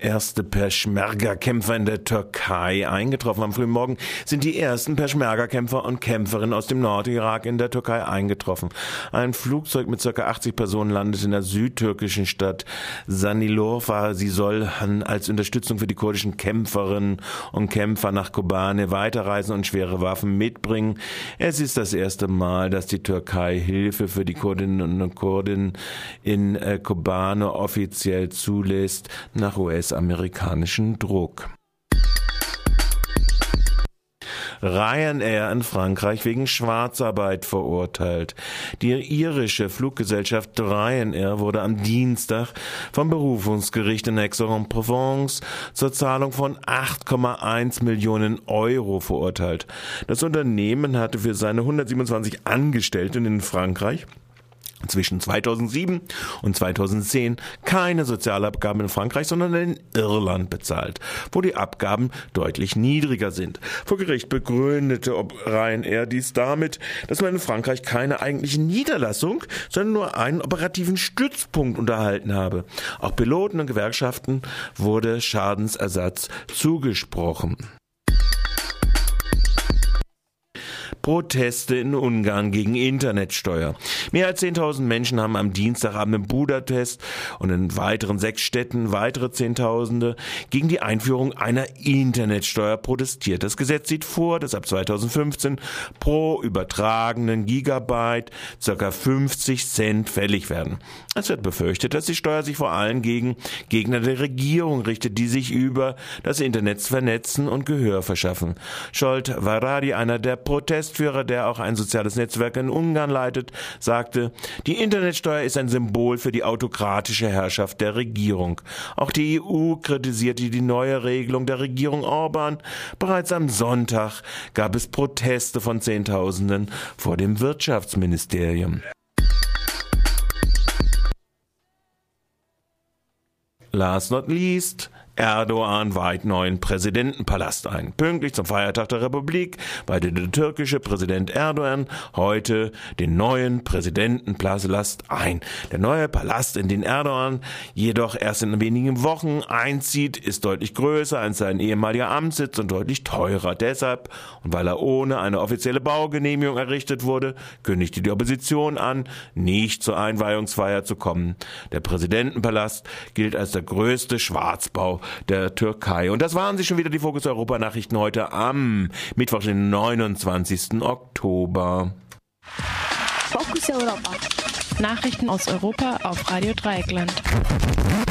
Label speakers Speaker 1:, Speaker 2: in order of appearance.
Speaker 1: Erste Peschmerga-Kämpfer in der Türkei eingetroffen. Am frühen Morgen sind die ersten Peschmerga-Kämpfer und Kämpferinnen aus dem Nordirak in der Türkei eingetroffen. Ein Flugzeug mit ca. 80 Personen landet in der südtürkischen Stadt Sanilorfa. Sie soll als Unterstützung für die kurdischen Kämpferinnen und Kämpfer nach Kobane weiterreisen und schwere Waffen mitbringen. Es ist das erste Mal, dass die Türkei Hilfe für die Kurdinnen und Kurden in äh, Kobane offiziell zulässt nach US US-amerikanischen Druck. Ryanair in Frankreich wegen Schwarzarbeit verurteilt. Die irische Fluggesellschaft Ryanair wurde am Dienstag vom Berufungsgericht in Aix-en-Provence zur Zahlung von 8,1 Millionen Euro verurteilt. Das Unternehmen hatte für seine 127 Angestellten in Frankreich zwischen 2007 und 2010 keine Sozialabgaben in Frankreich, sondern in Irland bezahlt, wo die Abgaben deutlich niedriger sind. Vor Gericht begründete Ryanair dies damit, dass man in Frankreich keine eigentliche Niederlassung, sondern nur einen operativen Stützpunkt unterhalten habe. Auch Piloten und Gewerkschaften wurde Schadensersatz zugesprochen. Proteste in Ungarn gegen Internetsteuer. Mehr als 10.000 Menschen haben am Dienstagabend im Budapest und in weiteren sechs Städten weitere Zehntausende gegen die Einführung einer Internetsteuer protestiert. Das Gesetz sieht vor, dass ab 2015 pro übertragenen Gigabyte ca. 50 Cent fällig werden. Es wird befürchtet, dass die Steuer sich vor allem gegen Gegner der Regierung richtet, die sich über das Internet vernetzen und Gehör verschaffen. Scholt Varadi, einer der Protest Geschäftsführer, der auch ein soziales Netzwerk in Ungarn leitet, sagte, die Internetsteuer ist ein Symbol für die autokratische Herrschaft der Regierung. Auch die EU kritisierte die neue Regelung der Regierung Orban. Bereits am Sonntag gab es Proteste von Zehntausenden vor dem Wirtschaftsministerium. Last not least, Erdogan weiht neuen Präsidentenpalast ein. Pünktlich zum Feiertag der Republik weihte der türkische Präsident Erdogan heute den neuen Präsidentenpalast ein. Der neue Palast, in den Erdogan jedoch erst in wenigen Wochen einzieht, ist deutlich größer als sein ehemaliger Amtssitz und deutlich teurer. Deshalb, und weil er ohne eine offizielle Baugenehmigung errichtet wurde, kündigte die Opposition an, nicht zur Einweihungsfeier zu kommen. Der Präsidentenpalast gilt als der größte Schwarzbau der Türkei. Und das waren sie schon wieder, die Fokus Europa Nachrichten heute am Mittwoch, den 29. Oktober.
Speaker 2: Fokus Europa. Nachrichten aus Europa auf Radio Dreieckland.